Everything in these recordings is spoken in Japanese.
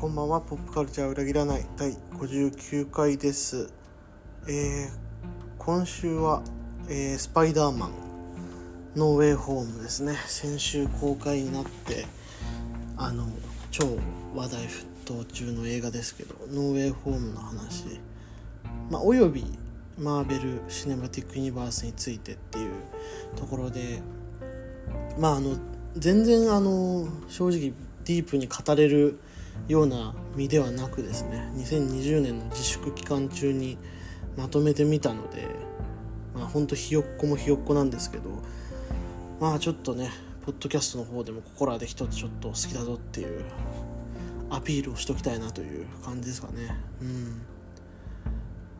こんばんは。ポップカルチャー裏切らない第59回です、えー今週は、えースパイダーマンノーウェイホームですね。先週公開になってあの超話題沸騰中の映画ですけどノーウェイホームの話。まあおよびマーベル・シネマティック・ユニバースについてっていうところでまああの全然あの正直ディープに語れるような身ではなくですね2020年の自粛期間中にまとめてみたのでまあほんとひよっこもひよっこなんですけどまあちょっとねポッドキャストの方でもここらで一つちょっと好きだぞっていうアピールをしときたいなという感じですかね。うん。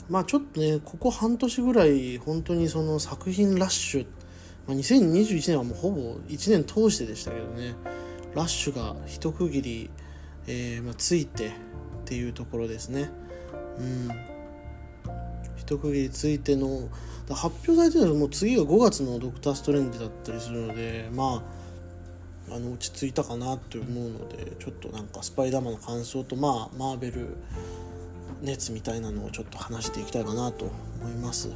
まあちょっとねここ半年ぐらい本当にその作品ラッシュまあ、2021年はもうほぼ1年通してでしたけどねラッシュが一区切り、えーまあ、ついてっていうところですね。うん。一区切りついての発表されてるのはもう次が5月の「ドクター・ストレンジ」だったりするのでまああの落ち着いたかなって思うのでちょっとなんかスパイダーマンの感想とまあマーベル熱みたいなのをちょっと話していきたいかなと思います。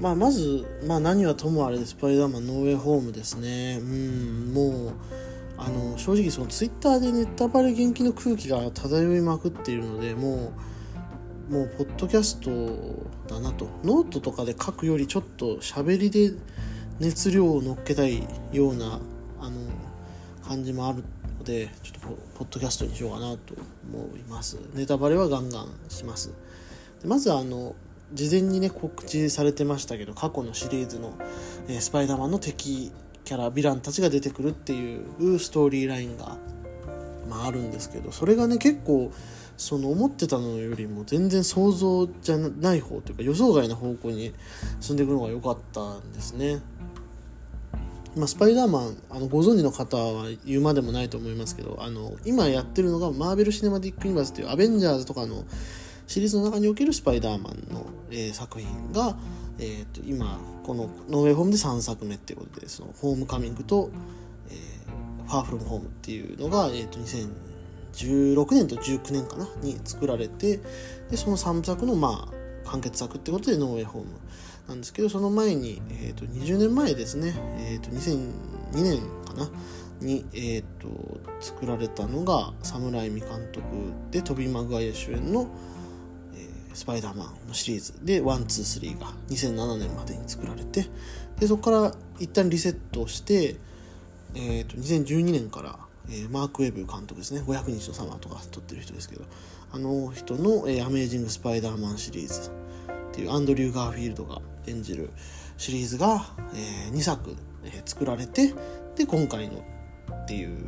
まあ、まず、まあ、何はともあれでスパイダーマンノーウェイホームですね。うんもうあの正直そのツイッターでネタバレ厳禁の空気が漂いまくっているのでもうもうポッドキャストだなと。ノートとかで書くよりちょっと喋りで熱量を乗っけたいようなあの感じもあるのでちょっとポッドキャストにしようかなと思います。ネタバレはガンガンします。でまずあの事前にね告知されてましたけど過去のシリーズの、えースパイダーマンの敵キャラヴィランたちが出てくるっていうストーリーラインが、まあ、あるんですけどそれがね結構その思ってたのよりも全然想像じゃない方というか予想外の方向に進んでいくのが良かったんですね。まあ、スパイダーマンあのご存知の方は言うまでもないと思いますけどあの今やってるのがマーベル・シネマティック・ユニバースっていうアベンジャーズとかのシリーズの中におけるスパイダーマンの、えー作品が、えー、と今このノーウェイホームで3作目っていうことでそのホームカミングと、えーファーフロムホームっていうのが、えー、と2016年と19年かなに作られてでその3作のまあ完結作ってことでノーウェイホームなんですけどその前に、えー、と20年前ですね、えー、と2002年かなに、えー、と作られたのがサムライミ監督でトビー・マグワイア主演の「スパイダーマン」のシリーズで one two three が2007年までに作られてでそこから一旦リセットして、えー、と2012年から、えーマーク・ウェブ監督ですね。500日のサマーとか撮ってる人ですけどあの人の、えーアメージング・スパイダーマン」シリーズっていうアンドリュー・ガーフィールドが演じるシリーズが、え2作、えー作られてで今回のっていう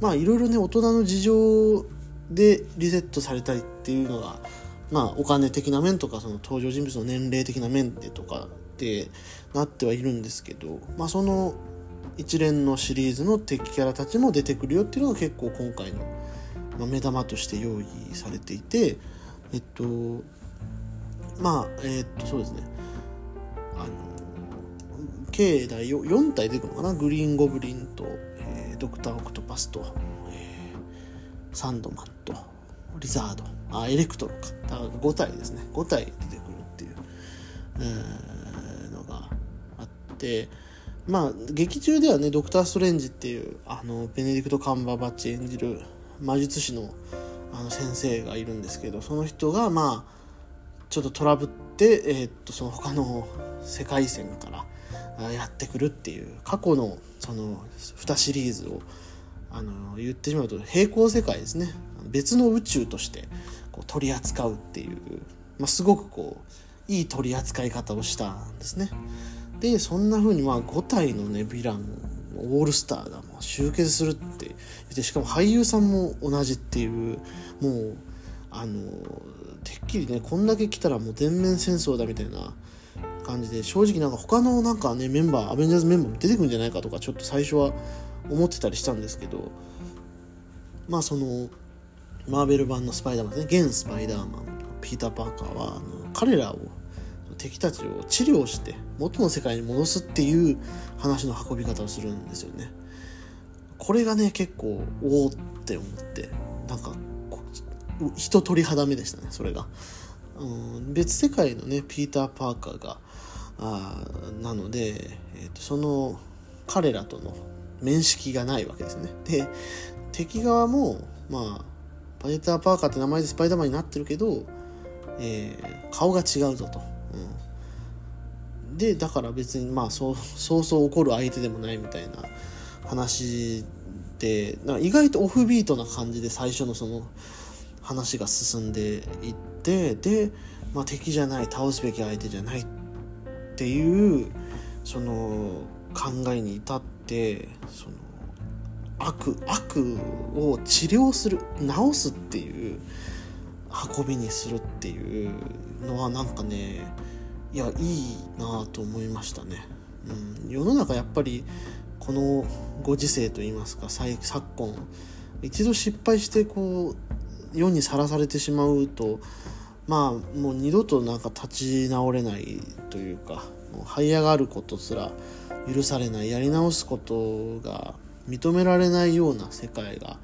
まあいろいろね大人の事情でリセットされたりっていうのがまあお金的な面とかその登場人物の年齢的な面でとかってなってはいるんですけどまあその一連のシリーズの敵キャラたちも出てくるよっていうのが結構今回の、目玉として用意されていてえっとまあえっとそうですね。あの計だよ4体出てくるのかな？グリーンゴブリンと、えードクター・オクトパスと、えーサンドマンと。リザード。あエレクトロか。5体ですね。5体出てくるっていう、えーのがあって。まあ劇中ではねドクター・ストレンジっていうあのベネディクト・カンバーバッチ演じる魔術師のあの先生がいるんですけどその人がまあちょっとトラブって、えーっとその他の世界線からやってくるっていう過去のその2シリーズをあの言ってしまうと平行世界ですね。別の宇宙としてこう取り扱うっていう、まあ、すごくこういい取り扱い方をしたんですね。でそんな風にまあ5体のねヴィランオールスターがもう集結するって言ってしかも俳優さんも同じっていうもうあのてっきりねこんだけ来たらもう全面戦争だみたいな感じで正直なんか他のなんかねメンバーアベンジャーズメンバーも出てくるんじゃないかとかちょっと最初は思ってたりしたんですけどまあそのマーベル版のスパイダーマンですね。現スパイダーマン。ピーター・パーカーはあの彼らを敵たちを治療して元の世界に戻すっていう話の運び方をするんですよね。これがね結構おおって思ってなんか人鳥肌目でしたねそれが、うん、別世界のねピーター・パーカーがあなので、えーと、その彼らとの面識がないわけですね。で敵側もまあパイター・パーカーって名前でスパイダーマンになってるけど、えー、顔が違うぞと、うん、でだから別にまあそうそうそう怒る相手でもないみたいな話で意外とオフビートな感じで最初のその話が進んでいってで、まあ、敵じゃない倒すべき相手じゃないっていうその考えに至ってその悪悪を治療する治すっていう運びにするっていうのはなんかねいやいいなと思いましたね。うん、世の中やっぱりこのご時世といいますか昨今一度失敗してこう世にさらされてしまうとまあもう二度となんか立ち直れないというかもう這い上がることすら許されないやり直すことが認められないような世界が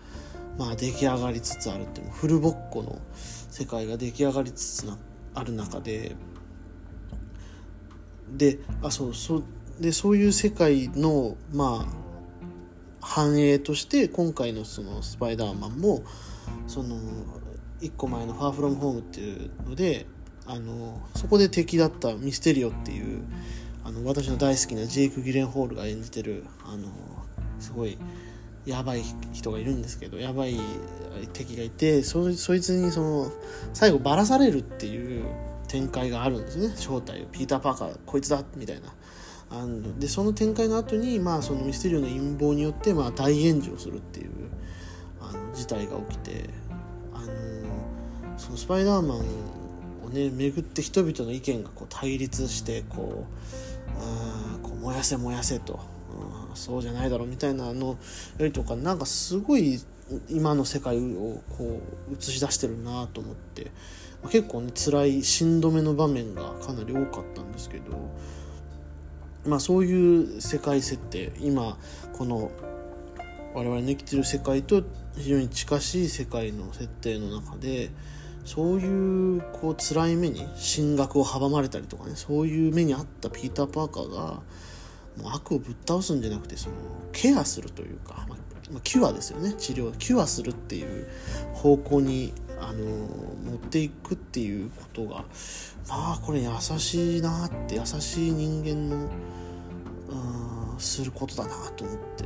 まあ出来上がりつつあるっていうフルボッコの世界が出来上がりつつなある中でであそうそうでそういう世界のまあ反映として今回のそのスパイダーマンもその1個前の「ファーフロムホームっていうのであのそこで敵だったミステリオっていうあの私の大好きなジェイク・ギレンホールが演じてるあのすごいやばい人がいるんですけどやばい敵がいてそそいつにその最後ばらされるっていう展開があるんですね。正体を。ピーター・パーカーこいつだみたいな。あのでその展開の後にまあそのミステリオの陰謀によってまあ大炎上するっていうあの事態が起きてあのそのスパイダーマンをね巡って人々の意見がこう対立してこうあこう燃やせ燃やせと、うん、そうじゃないだろうみたいなのよりとかなんかすごい今の世界をこう映し出してるなと思って結構ね辛いしんどめの場面がかなり多かったんですけど。まあ、そういう世界設定今この我々の生きてる世界と非常に近しい世界の設定の中でそういうこう辛い目に進学を阻まれたりとかねそういう目にあったピーター・パーカーがもう悪をぶっ倒すんじゃなくてそのケアするというか、まあ、キュアですよね治療キュアするっていう方向にあの持っていくっていうことがまあこれ優しいなって優しい人間のすることだなと思って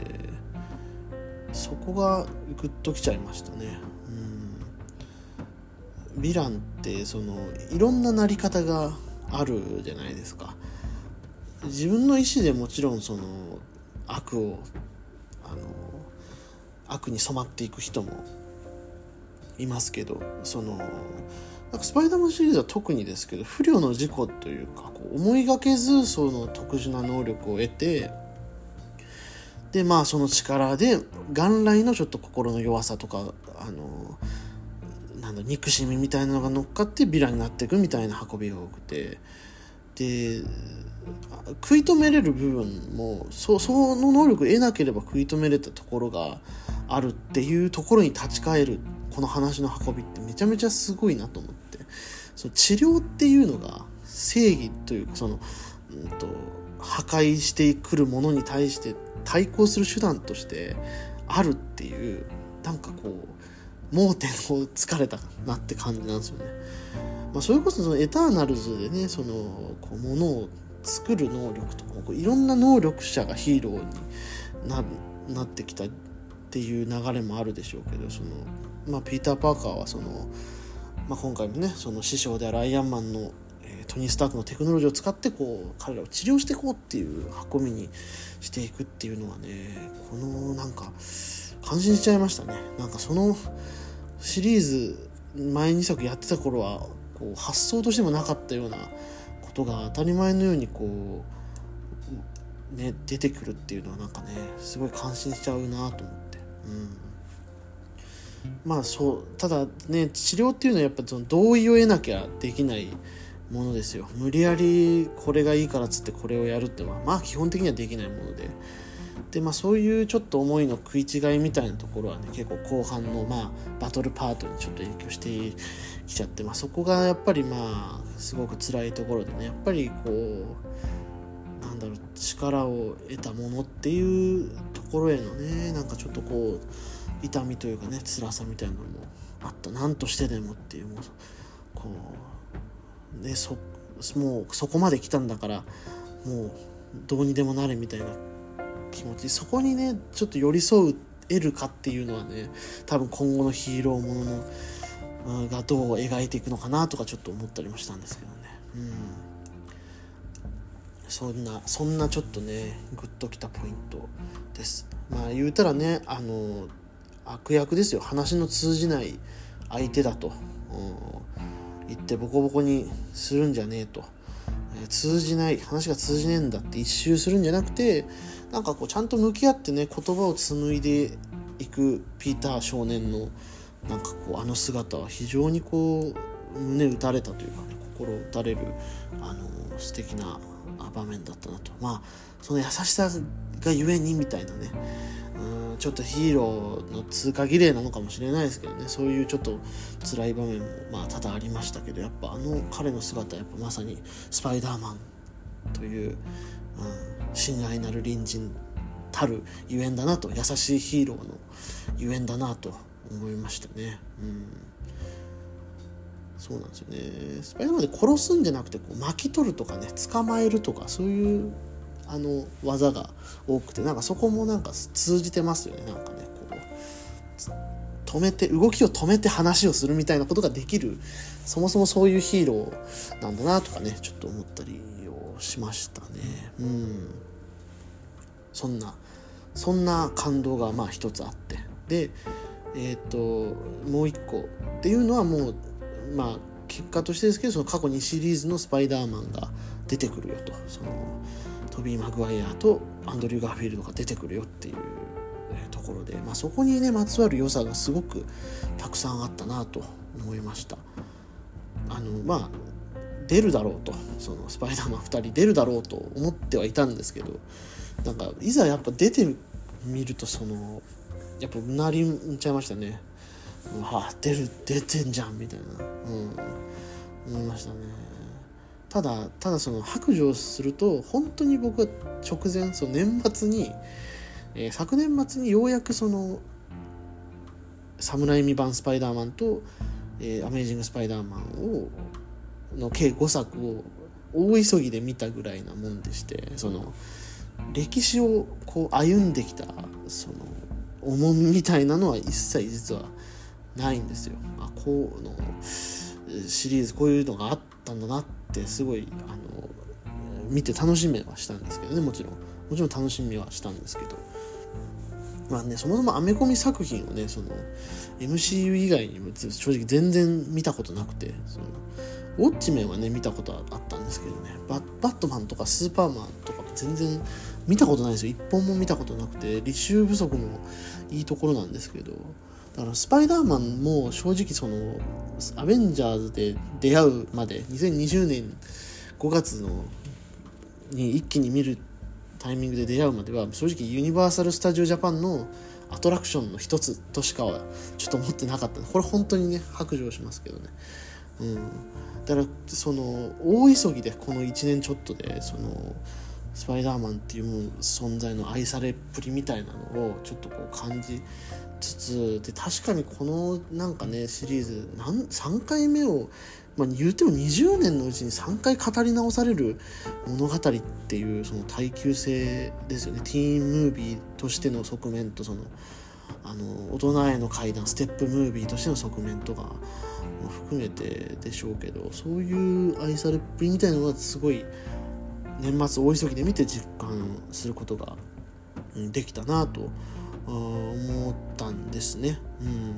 そこがグッときちゃいましたね。うんヴィランってそのいろんななり方があるじゃないですか。自分の意思でもちろんその悪をあの悪に染まっていく人もいますけどそのなんかスパイダーマンシリーズは特にですけど不慮の事故というかこう思いがけずその特殊な能力を得てでまあその力で元来のちょっと心の弱さとかあのなんだ憎しみみたいなのが乗っかってヴィラになっていくみたいな運びが多くてで食い止めれる部分もそその能力を得なければ食い止めれたところがあるっていうところに立ち返るこの話の運びってめちゃめちゃすごいなと思ってその治療っていうのが正義というかその、うんと、破壊してくるものに対して対抗する手段としてあるっていうなんかこう盲点をつかれたなって感じなんですよね。まあ、それこそそのエターナルズでねそのこうものを作る能力とかこういろんな能力者がヒーローにななってきたっていう流れもあるでしょうけどそのまあ、ピーター・パーカーはその、まあ、今回もねその師匠であるアイアンマンの、えー、トニー・スタークのテクノロジーを使ってこう彼らを治療していこうっていう運びにしていくっていうのはねこのなんか感心しちゃいましたね。なんかそのシリーズ前2作やってた頃はこう発想としてもなかったようなことが当たり前のようにこう、ね、出てくるっていうのはなんかねすごい感心しちゃうなと思って。うん。まあそうただね治療っていうのはやっぱその同意を得なきゃできないものですよ。無理やりこれがいいからっつってこれをやるってのはまあ基本的にはできないもので。でまあそういうちょっと思いの食い違いみたいなところはね結構後半のまあバトルパートにちょっと影響してきちゃって、まあ、そこがやっぱりまあすごく辛いところでねやっぱりこうなんだろう力を得たものっていうところへのねなんかちょっとこう痛みというかね辛さみたいなのもあった。何としてでもっていうもうこうねそもうそこまで来たんだからもうどうにでもなれみたいな気持ちそこにねちょっと寄り添う得るかっていうのはね多分今後のヒーローもののがどう描いていくのかなとかちょっと思ったりもしたんですけどね。うん。そんなそんなちょっとねグッときたポイントです。まあ言うたらねあの悪役ですよ。話の通じない相手だと、うん、言ってボコボコにするんじゃねえと、え、通じない話が通じねえんだって一周するんじゃなくてなんかこうちゃんと向き合ってね言葉を紡いでいくピーター少年のなんかこうあの姿は非常にこう胸打たれたというかね心打たれるあの素敵な場面だったなと。まあその優しさがゆえにみたいなねうんちょっとヒーローの通過儀礼なのかもしれないですけどねそういうちょっと辛い場面もまあ多々ありましたけどやっぱあの彼の姿はやっぱまさにスパイダーマンという、うん、親愛なる隣人たるゆえんだなと優しいヒーローのゆえんだなと思いましたね。うん。そうなんですよね。スパイダーマンで殺すんじゃなくてこう巻き取るとかね捕まえるとかそういうあの技が多くてなんかそこもなんか通じてますよね。なんかねこう止めて動きを止めて話をするみたいなことができるそもそもそういうヒーローなんだなとかねちょっと思ったりをしましたね。うん。そんなそんな感動がまあ一つあって。でえっ、ー、ともう一個っていうのはもうまあ結果としてですけどその過去2シリーズのスパイダーマンが出てくるよと。そのトビー・マグワイアとアンドリュー・ガーフィールドが出てくるよっていうところで、まあ、そこにねまつわる良さがすごくたくさんあったなと思いました。あのまあ出るだろうと。そのスパイダーマン2人出るだろうと思ってはいたんですけど。なんかいざやっぱ出てみるとそのやっぱうなりんちゃいましたね。はあ出る出てんじゃんみたいな。うん。思いましたね。ただただその白状すると本当に僕は直前その年末に、えー、昨年末にようやくその侍未版スパイダーマンと、えー、アメージング・スパイダーマンをの計5作を大急ぎで見たぐらいなもんでしてその歴史をこう歩んできたその重みみたいなのは一切実はないんですよ。あこうのシリーズこういうのがあったんだなってすごいあの見て楽しみはしたんですけどね。もちろん。もちろん楽しみはしたんですけど。まあねそもそもアメコミ作品をねその MCU 以外にも正直全然見たことなくてそのウォッチメンはね見たことはあったんですけどね。バットマンとかスーパーマンとか全然見たことないですよ。一本も見たことなくて履修不足のいいところなんですけど。だからスパイダーマンも正直そのアベンジャーズで出会うまで2020年5月のに一気に見るタイミングで出会うまでは正直ユニバーサル・スタジオ・ジャパンのアトラクションの一つとしかはちょっと思ってなかった。これ本当にね白状しますけどね。うん。だからその大急ぎでこの1年ちょっとでそのスパイダーマンっていう存在の愛されっぷりみたいなのをちょっとこう感じつつで確かにこのなんかねシリーズなん3回目を、まあ、言うても20年のうちに3回語り直される物語っていうその耐久性ですよね。ティーンムービーとしての側面とそのあの大人への階段ステップムービーとしての側面とかも含めてでしょうけどそういう愛されっぷりみたいなのはすごい年末大急ぎで見て実感することができたなと思ったんですね。うん。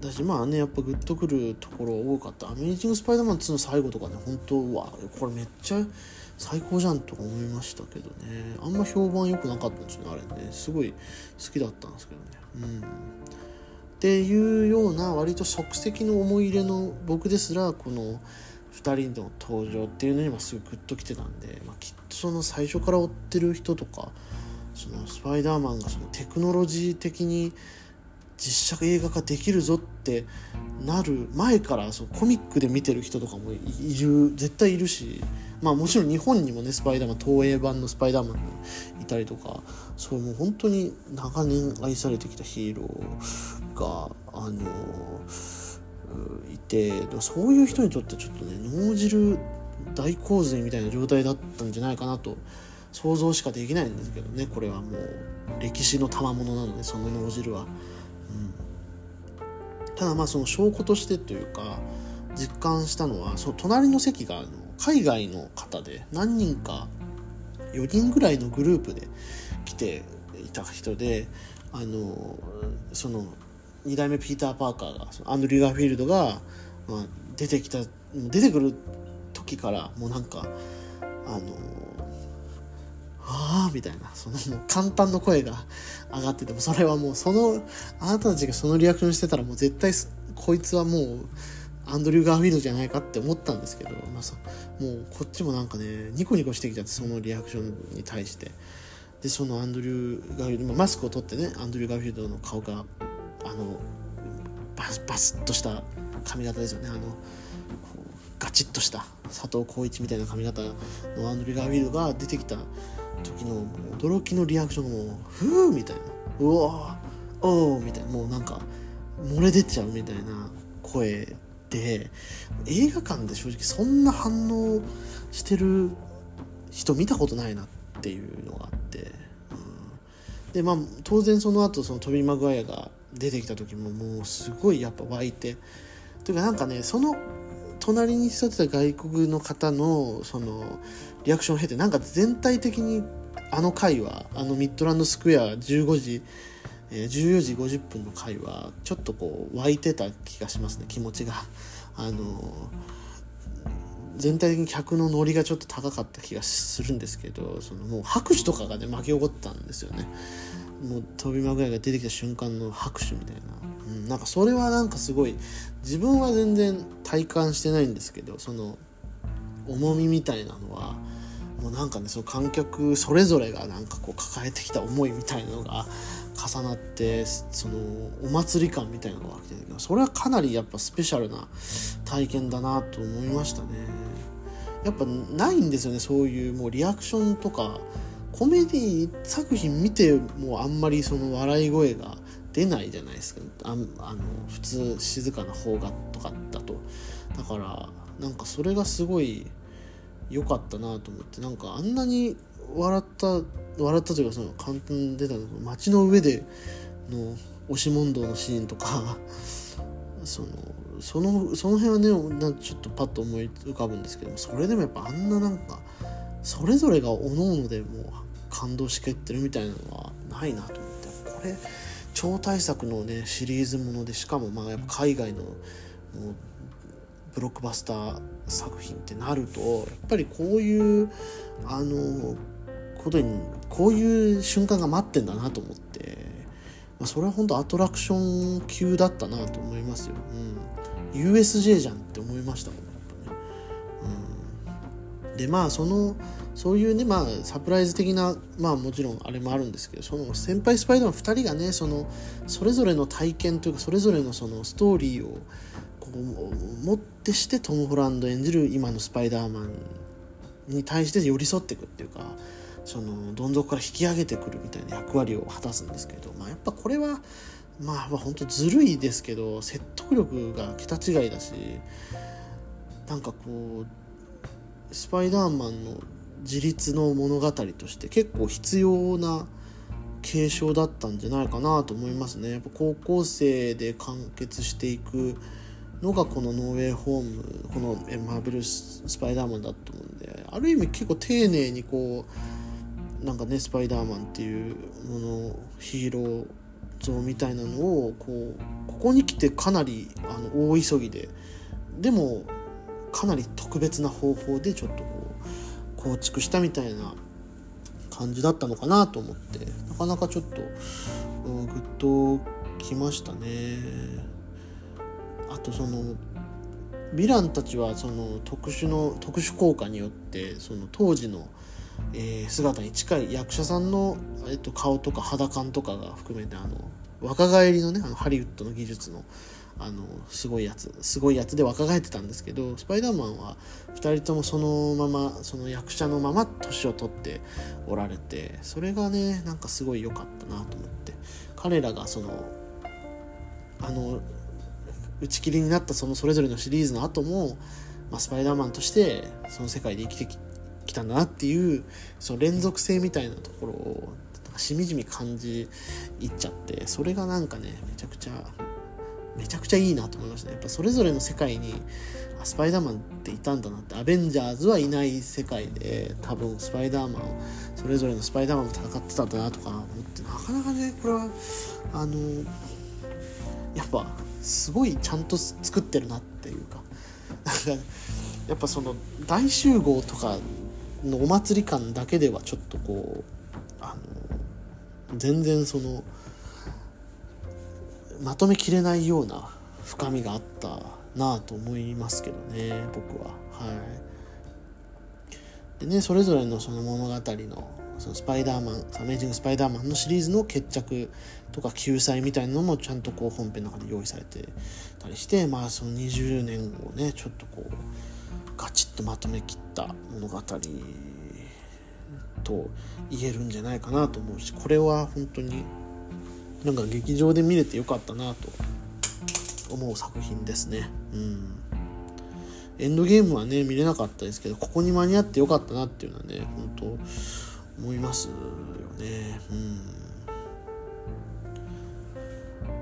だしまあねやっぱグッとくるところ多かった「アメイジング・スパイダーマン2」の最後とかね本当はこれめっちゃ最高じゃんとか思いましたけどね。あんま評判良くなかったんですよねあれね。すごい好きだったんですけどね。うん。っていうような割と即席の思い入れの僕ですらこの2人の登場っていうのにもすごいグッときてたんで、まあ、きっとその最初から追ってる人とかそのスパイダーマンがそのテクノロジー的に実写映画化できるぞってなる前からそコミックで見てる人とかもいる絶対いるしまあもちろん日本にもねスパイダーマン東映版のスパイダーマンがいたりとかそうもう本当に長年愛されてきたヒーローがあのいてそういう人にとってちょっとね脳汁大洪水みたいな状態だったんじゃないかなと想像しかできないんですけどねこれはもう歴史の賜物なのでその脳汁は。うんただまあその証拠としてというか実感したのはその隣の席があの海外の方で何人か4人ぐらいのグループで来ていた人であのその2代目ピーター・パーカーがアンドリュー・ガーフィールドが、まあ、出てきた出てくる時からもうなんかあのああみたいなそのもう簡単の声が上がっててもそれはもうそのあなたたちがそのリアクションしてたらもう絶対こいつはもうアンドリュー・ガーフィールドじゃないかって思ったんですけど、まあ、もうこっちもなんかねニコニコしてきちゃってそのリアクションに対して。でそのアンドリュー・ガーフィールドマスクを取ってねアンドリュー・ガーフィールドの顔があのバスバスッとした髪型ですよね。あのガチッとした佐藤浩市みたいな髪型のアンドリュー・ガーフィールドが出てきた時の驚きのリアクションがもう「ふう」みたいな「うわおお」みたいな。もうなんか漏れ出ちゃうみたいな声で映画館で正直そんな反応してる人見たことないなっていうのがあって、うん、でまあ当然その後そのトビー・マグワイアが出てきた時ももうすごいやっぱ湧いてというかなんかねその隣に座ってた外国の方のそのリアクションを経てなんか全体的にあの回はあのミッドランドスクエア15時、えー、14時50分の回はちょっとこう湧いてた気がしますね気持ちが。あの全体的に客のノリがちょっと高かった気がするんですけどそのもう拍手とかがね巻き起こったんですよね。もう飛びまぐらが出てきた瞬間の拍手みたいな、うん、なんかそれはなんかすごい自分は全然体感してないんですけどその重みみたいなのはもうなんかねその観客それぞれがなんかこう抱えてきた思いみたいなのが重なってそのお祭り感みたいなのが来てそれはかなりやっぱスペシャルな体験だなと思いましたね。やっぱないんですよねそういうもうリアクションとかコメディ作品見てもあんまりその笑い声が出ないじゃないですか。ああの普通静かな方がとかだと。だからなんかそれがすごい良かったなと思って。なんかあんなに笑った笑ったというかその簡単に出たの街の上での押し問答のシーンとか。そのそのその辺はねなちょっとパッと思い浮かぶんですけどもそれでもやっぱあんななんかそれぞれがおのおのでもう感動しきってるみたいなのはないなと思ってこれ超大作のねシリーズものでしかもまあやっぱ海外のブロックバスター作品ってなるとやっぱりこういうあのことにこういう瞬間が待ってんだなと思って、まあ、それは本当アトラクション級だったなと思いますよ、うん、USJ じゃんって思いましたもん、でまあそのそういうねまあサプライズ的なまあもちろんあれもあるんですけどその先輩スパイダーマン2人がねそのそれぞれの体験というかそれぞれのそのストーリーをこうもってしてトム・ホランド演じる今のスパイダーマンに対して寄り添っていくっていうかそのどん底から引き上げてくるみたいな役割を果たすんですけど、まあ、やっぱこれはまあ本当ずるいですけど説得力が桁違いだしなんかこうスパイダーマンの自立の物語として結構必要な継承だったんじゃないかなと思いますね。やっぱ高校生で完結していくのがこのノーウェイホームこのマーベルスパイダーマンだと思うんである意味結構丁寧にこうなんかねスパイダーマンっていうものヒーロー像みたいなのをこうここに来てかなりあの大急ぎででもかなり特別な方法でちょっとこう構築したみたいな感じだったのかなと思ってなかなかちょっと、うん、グッときましたね。あとそのヴィランたちはその特殊の特殊効果によってその当時のえー、姿に近い役者さんの、えっと、顔とか肌感とかが含めてあの若返りのねあのハリウッドの技術のあのすごいやつすごいやつで若返ってたんですけどスパイダーマンは2人ともそのままその役者のまま年を取っておられてそれがねなんかすごい良かったなと思って。彼らがそのあの打ち切りになったそのそれぞれのシリーズの後も、まあ、スパイダーマンとしてその世界で生きてきたんだなっていうその連続性みたいなところをしみじみ感じいっちゃってそれがなんかねめちゃくちゃめちゃくちゃいいなと思いましたね。やっぱそれぞれの世界にスパイダーマンっていたんだなって。アベンジャーズはいない世界で多分スパイダーマンそれぞれのスパイダーマンと戦ってたんだなとか思ってなかなかねこれはあのやっぱすごいちゃんと作ってるなっていうかやっぱその大集合とかのお祭り感だけではちょっとこうあの全然そのまとめきれないような深みがあったなあと思いますけどね僕は。はい。でねそれぞれのその物語のそのスパイダーマンアメージング・スパイダーマンのシリーズの決着とか救済みたいなのもちゃんとこう本編の中で用意されてたりしてまあその20年をねちょっとこうガチッとまとめきった物語と言えるんじゃないかなと思うしこれは本当になんか劇場で見れてよかったなと思う作品ですね。うん。エンドゲームはね、見れなかったですけど、ここに間に合ってよかったなっていうのはね、本当思いますよね。うん。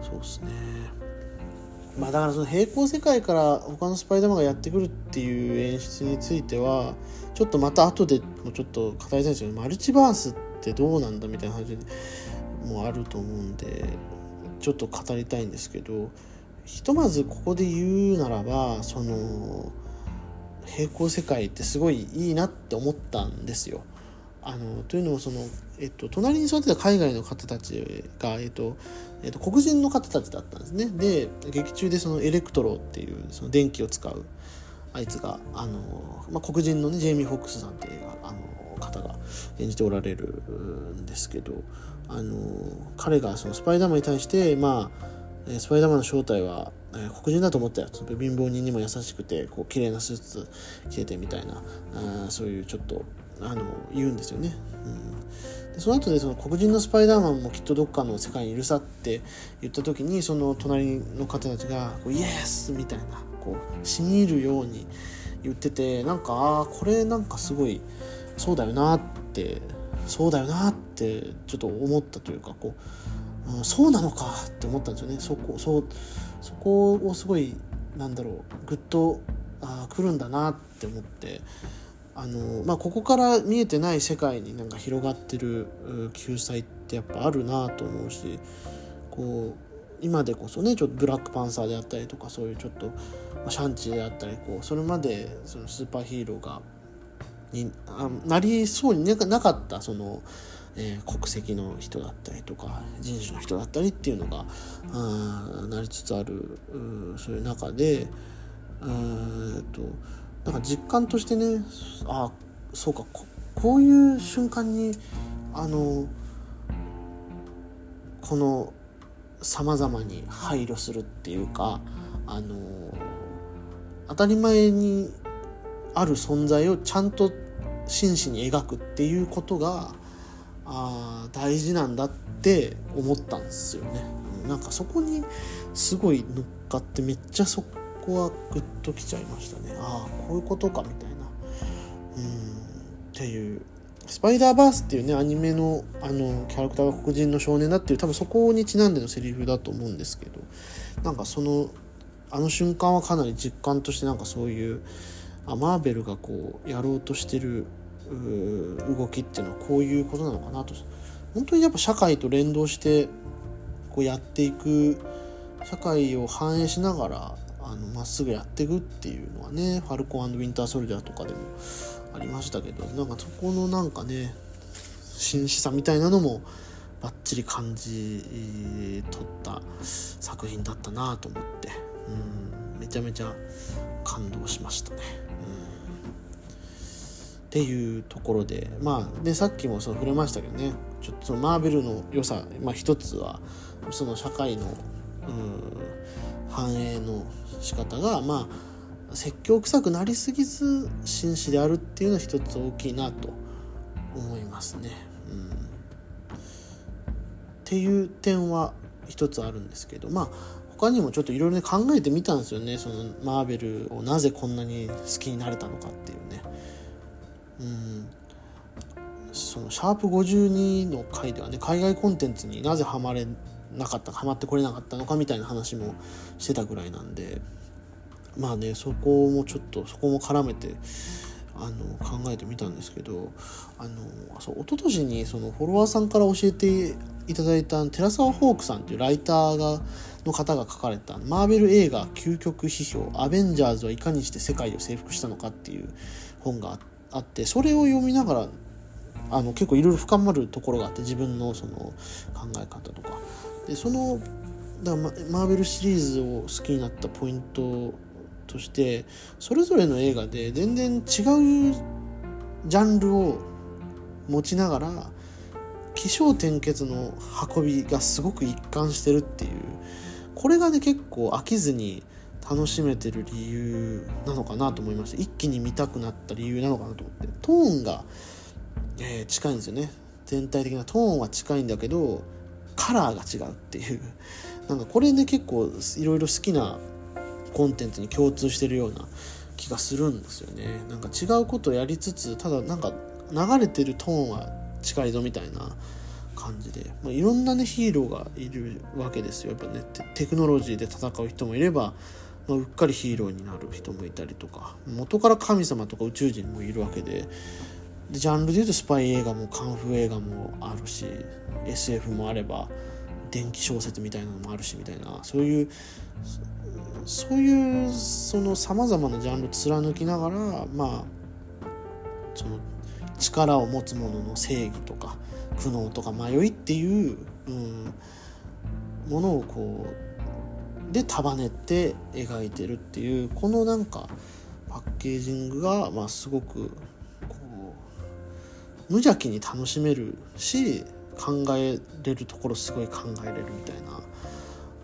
そうですね。まあだからその平行世界から他のスパイダーマンがやってくるっていう演出については、ちょっとまた後でもちょっと語りたいんですけど、マルチバースってどうなんだみたいな話で、もあると思うんでちょっと語りたいんですけどひとまずここで言うならばその平行世界ってすごいいいなって思ったんですよ。あのというのもその、えっと、隣に座ってた海外の方たちが、えっとえっと、黒人の方たちだったんですね。で劇中でそのエレクトロっていうその電気を使うあいつがあの、まあ、黒人のねジェイミー・フォックスさんっていうあの方が演じておられるんですけどあの彼がそのスパイダーマンに対してまあスパイダーマンの正体は、え、黒人だと思ったよ貧乏人にも優しくてこう綺麗なスーツ着ててみたいなあそういうちょっとあの言うんですよね。うん、でその後でその黒人のスパイダーマンもきっとどっかの世界にいるさって言った時にその隣の方たちがこう「イエス!」みたいなこうしみるように言っててなんかああこれなんかすごいそうだよなってそうだよなってちょっと思ったというかこう、うん、そうなのかって思ったんですよね。そこそうそこをすごいなんだろうぐっとあ来るんだなって思ってあの、まあ、ここから見えてない世界になんか広がってる救済ってやっぱあるなと思うしこう今でこそねちょっとブラックパンサーであったりとかそういうちょっと、シャンチであったりこうそれまでそのスーパーヒーローがにあなりそうになかったその、えー、国籍の人だったりとか人種の人だったりっていうのがあなりつつあるそういう中でうんとなんか実感としてねあそうかここういう瞬間にあのこのさまざまに配慮するっていうかあの当たり前にある存在をちゃんと真摯に描くっていうことがあ大事なんだって思ったんですよね。なんかそこにすごい乗っかってめっちゃそこはグッときちゃいましたね。ああこういうことかみたいな。うんっていうスパイダーバースっていうねアニメのあのキャラクターが黒人の少年だっていう多分そこにちなんでのセリフだと思うんですけどなんかそのあの瞬間はかなり実感としてなんかそういうあマーベルがこうやろうとしてる動きっていうのはこういうことなのかなと本当にやっぱ社会と連動してこうやっていく社会を反映しながらまっすぐやっていくっていうのはねファルコンウィンターソルジャーとかでもありましたけどなんかそこのなんかね真摯さみたいなのもバッチリ感じ取った作品だったなと思ってうんめちゃめちゃ感動しましたね。っていうところでまあでさっきもその触れましたけどねちょっとそのマーベルの良さ、まあ、一つはその社会のうん繁栄の仕方がまあ説教臭くなりすぎず紳士であるっていうのは一つ大きいなと思いますね。うん、っていう点は一つあるんですけどまあ他にもちょっといろいろね考えてみたんですよねそのマーベルをなぜこんなに好きになれたのかっていうね。うん。そのシャープ52の回ではね海外コンテンツになぜハマれなかったハマってこれなかったのかみたいな話もしてたぐらいなんでまあねそこもちょっとそこも絡めてあの考えてみたんですけどあのそう一昨年にそのフォロワーさんから教えていただいた寺澤ホークさんっていうライターがの方が書かれたマーベル映画究極批評「アベンジャーズはいかにして世界を征服したのか」っていう本があってあってそれを読みながらあの結構いろいろ深まるところがあって自分のその考え方とか。でそのだマーベルシリーズを好きになったポイントとしてそれぞれの映画で全然違うジャンルを持ちながら起承転結の運びがすごく一貫してるっていう。これがね結構飽きずに楽しめてる理由なのかなと思いました一気に見たくなった理由なのかなと思って。トーンが、えー、近いんですよね。全体的なトーンは近いんだけどカラーが違うっていう。なんかこれね結構いろいろ好きなコンテンツに共通してるような気がするんですよね。なんか違うことやりつつただなんか流れてるトーンは近いぞみたいな感じで、まあ、いろんなねヒーローがいるわけですよ。やっぱねテクノロジーで戦う人もいれば、まあ、うっかりヒーローになる人もいたりとか元から神様とか宇宙人もいるわけででジャンルでいうとスパイ映画もカンフー映画もあるし SF もあれば電気小説みたいなのもあるしみたいなそういうそういうそのさまざまなジャンル貫きながらまあその力を持つ者の正義とか苦悩とか迷いっていう、うん、ものをこうで束ねて描いてるっていうこのなんかパッケージングが、まあ、すごくこう無邪気に楽しめるし考えれるところすごい考えれるみたいな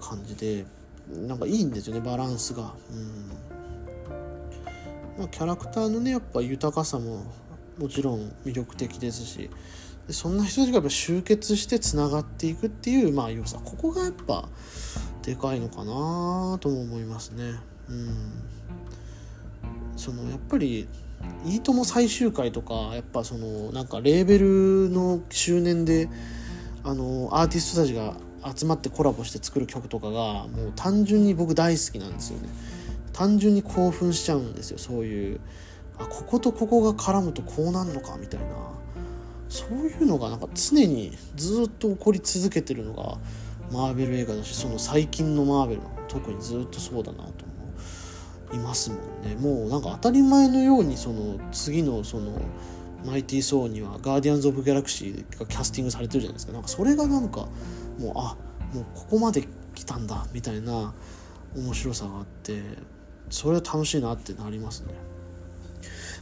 感じでなんかいいんですよねバランスが。うんまあ、キャラクターのねやっぱ豊かさももちろん魅力的ですしでそんな人たちがやっぱ集結してつながっていくっていうまあ良さここがやっぱでかいのかなとも思いますね。うんそのやっぱり「いいとも!」最終回とかやっぱそのなんかレーベルの周年であのアーティストたちが集まってコラボして作る曲とかがもう単純に僕大好きなんですよね単純に興奮しちゃうんですよそういうあこことここが絡むとこうなんのかみたいなそういうのがなんか常にずっと起こり続けてるのがマーベル映画だしその最近のマーベル特にずっとそうだなと思いますもんね。もうなんか当たり前のようにその次のそのマイティー・ソーにはガーディアンズ・オブ・ギャラクシーがキャスティングされてるじゃないですか。なんかそれがなんかもうあもうここまで来たんだみたいな面白さがあってそれは楽しいなってなりますね。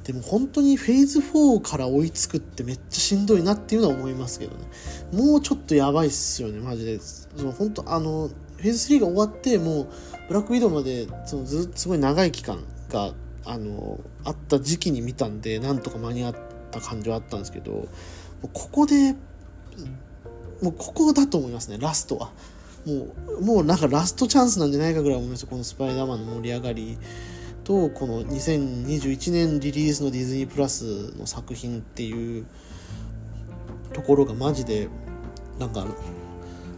でも本当にフェーズ4から追いつくってめっちゃしんどいなっていうのは思いますけどね。もうちょっとやばいっすよねマジで。その本当あのフェーズ3が終わってもうブラックウィドウまでそのずすごい長い期間があのあった時期に見たんでなんとか間に合った感じはあったんですけどここでもうここだと思いますねラストは。もうもうなんかラストチャンスなんじゃないかぐらい思いますこのスパイダーマンの盛り上がり。とこの2021年リリースのディズニープラスの作品っていうところがマジでなんか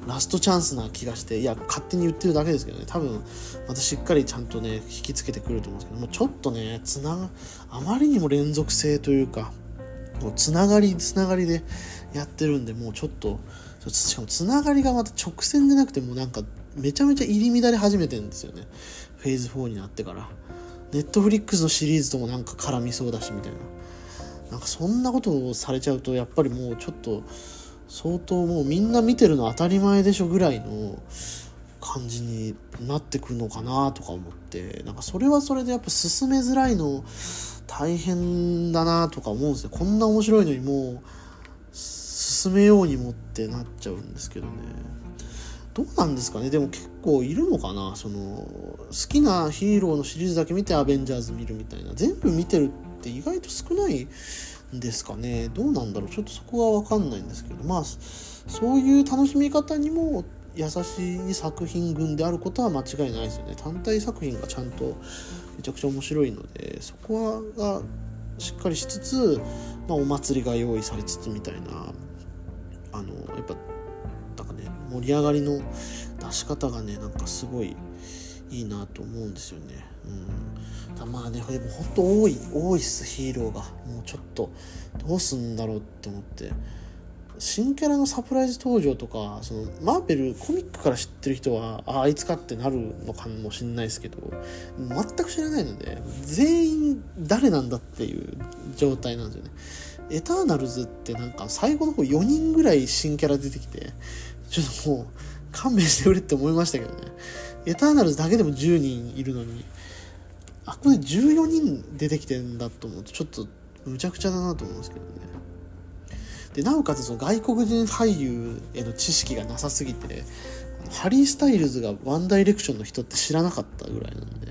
ラストチャンスな気がしていや勝手に言ってるだけですけどね。多分またしっかりちゃんとね引きつけてくると思うんですけどもちょっとねつながあまりにも連続性というかもうつながりつながりでやってるんでもうちょっとしかもつながりがまた直線でなくてもなんかめちゃめちゃ入り乱れ始めてるんですよね。フェーズ4になってから。ネットフリックスのシリーズともなんか絡みそうだしみたいな。なんかそんなことをされちゃうとやっぱりもうちょっと相当もうみんな見てるの当たり前でしょぐらいの感じになってくるのかなとか思って。なんかそれはそれでやっぱ進めづらいの大変だなとか思うんですよ。こんな面白いのにもう進めようにもってなっちゃうんですけどね。どうなんですかね。でも結構いるのかな。その好きなヒーローのシリーズだけ見てアベンジャーズ見るみたいな。全部見てるって意外と少ないんですかね。どうなんだろう。ちょっとそこは分かんないんですけど。まあそういう楽しみ方にも優しい作品群であることは間違いないですよね。単体作品がちゃんとめちゃくちゃ面白いのでそこはがしっかりしつつ、まあ、お祭りが用意されつつみたいな。あのやっぱ盛り上がりの出し方がねなんかすごいいいなと思うんですよね。うん、まあねでも本当多い多いっすヒーローが。もうちょっとどうすんだろうって思って。新キャラのサプライズ登場とかそのマーベルコミックから知ってる人はああいつかってなるのかもしれないですけど全く知らないので全員誰なんだっていう状態なんですよね。エターナルズってなんか最後の方4人ぐらい新キャラ出てきてちょっともう勘弁してくれって思いましたけどね。エターナルズだけでも10人いるのに。あこれ14人出てきてんだと思うとちょっとむちゃくちゃだなと思うんですけどね。でなおかつその外国人俳優への知識がなさすぎてハリー・スタイルズがワンダイレクションの人って知らなかったぐらいなんで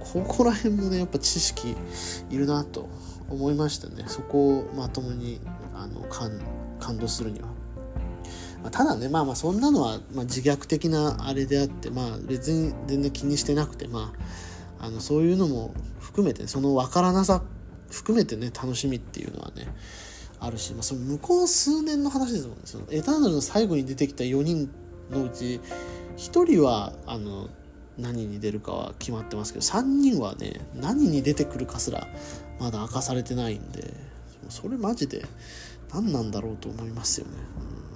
ここら辺もねやっぱ知識いるなと思いましたね。そこをまともにあの感感動するには。まあ、ただねまあまあそんなのは、まあ、自虐的なあれであってまあ別に全然気にしてなくてまああのそういうのも含めてその分からなさ含めてね楽しみっていうのはねあるし、まあ、その向こう数年の話ですもんねそのエターナルの最後に出てきた4人のうち1人はあの何に出るかは決まってますけど3人はね何に出てくるかすらまだ明かされてないんでそれマジで何なんだろうと思いますよね。うん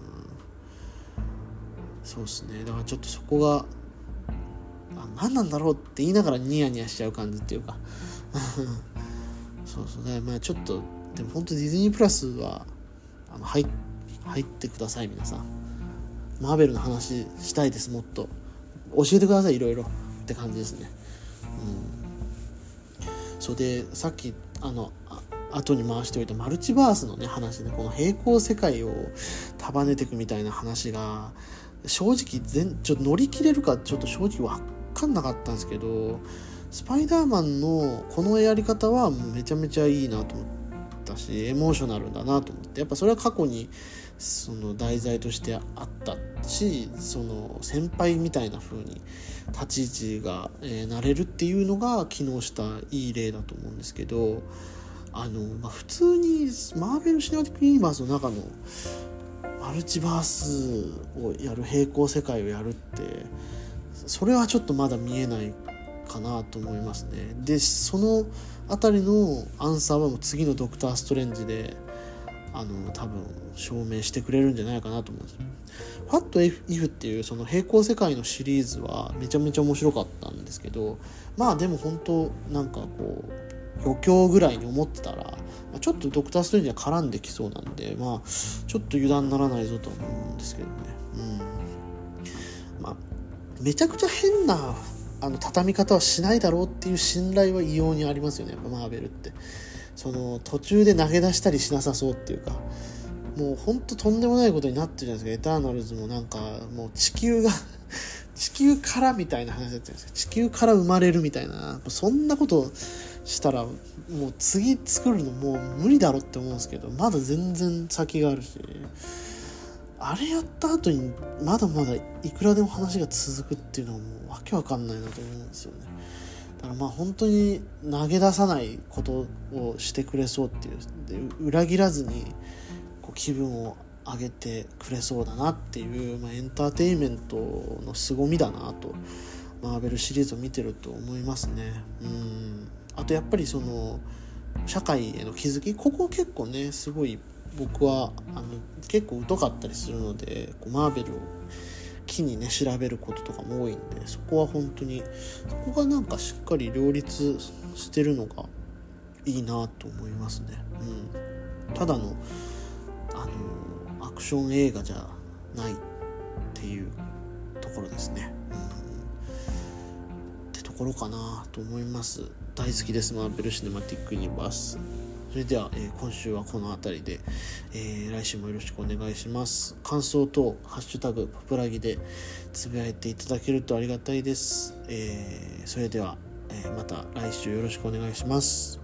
そうですね。だからちょっとそこが何なんだろうって言いながらニヤニヤしちゃう感じっていうか。そうそう。ねまあちょっとでも本当ディズニープラスはあの入入ってください皆さん。マーベルの話したいですもっと。教えてくださいいろいろ。って感じですね。うん。そうでさっきあの後に回しておいたマルチバースのね話でこの平行世界を束ねていくみたいな話が正直全ちょ乗り切れるかちょっと正直分かんなかったんですけどスパイダーマンのこのやり方はめちゃめちゃいいなと思ったしエモーショナルだなと思ってやっぱそれは過去にその題材としてあったしその先輩みたいな風に立ち位置が、えー、なれるっていうのが機能したいい例だと思うんですけどあの、まあ、普通にマーベル・シネマティック・ユニバースの中のマルチバースをやる平行世界をやるってそれはちょっとまだ見えないかなと思いますね。でその辺りのアンサーはもう次の「ドクター・ストレンジで」あの多分証明してくれるんじゃないかなと思うんです。よファット・イフっていうその平行世界のシリーズはめちゃめちゃ面白かったんですけどまあでも本当なんかこう余興ぐらいに思ってたらちょっとドクター・ストレンジは絡んできそうなんでまあちょっと油断ならないぞと思うんですけどね。うん。まあめちゃくちゃ変なあの畳み方はしないだろうっていう信頼は異様にありますよね。やっぱマーベルって。その途中で投げ出したりしなさそうっていうか。もうほんととんでもないことになってるじゃないですか。エターナルズもなんかもう地球が地球からみたいな話だったんですよ地球から生まれるみたいな。そんなことしたらもう次作るのもう無理だろって思うんですけどまだ全然先があるし。あれやった後にまだまだいくらでも話が続くっていうのはもうわけわかんないなと思うんですよね。だからまあ本当に投げ出さないことをしてくれそうっていうで裏切らずにこう気分を上げてくれそうだなっていう、まあ、エンターテインメントの凄みだなとマーベルシリーズを見てると思いますね。うん。あとやっぱりその社会への気づきここ結構ねすごい僕はあの結構疎かったりするのでこうマーベルを機にね調べることとかも多いんでそこは本当にそこがなんかしっかり両立してるのがいいなと思いますね。うん、ただのあのアクション映画じゃないっていうところですね。うん、ってところかなと思います大好きです。マーベル・シネマティック・ユニバース。それでは、えー、今週はこの辺りで、えー、来週もよろしくお願いします。感想等ハッシュタグパプラギでつぶやいていただけるとありがたいです、えー、それでは、えまた来週よろしくお願いします。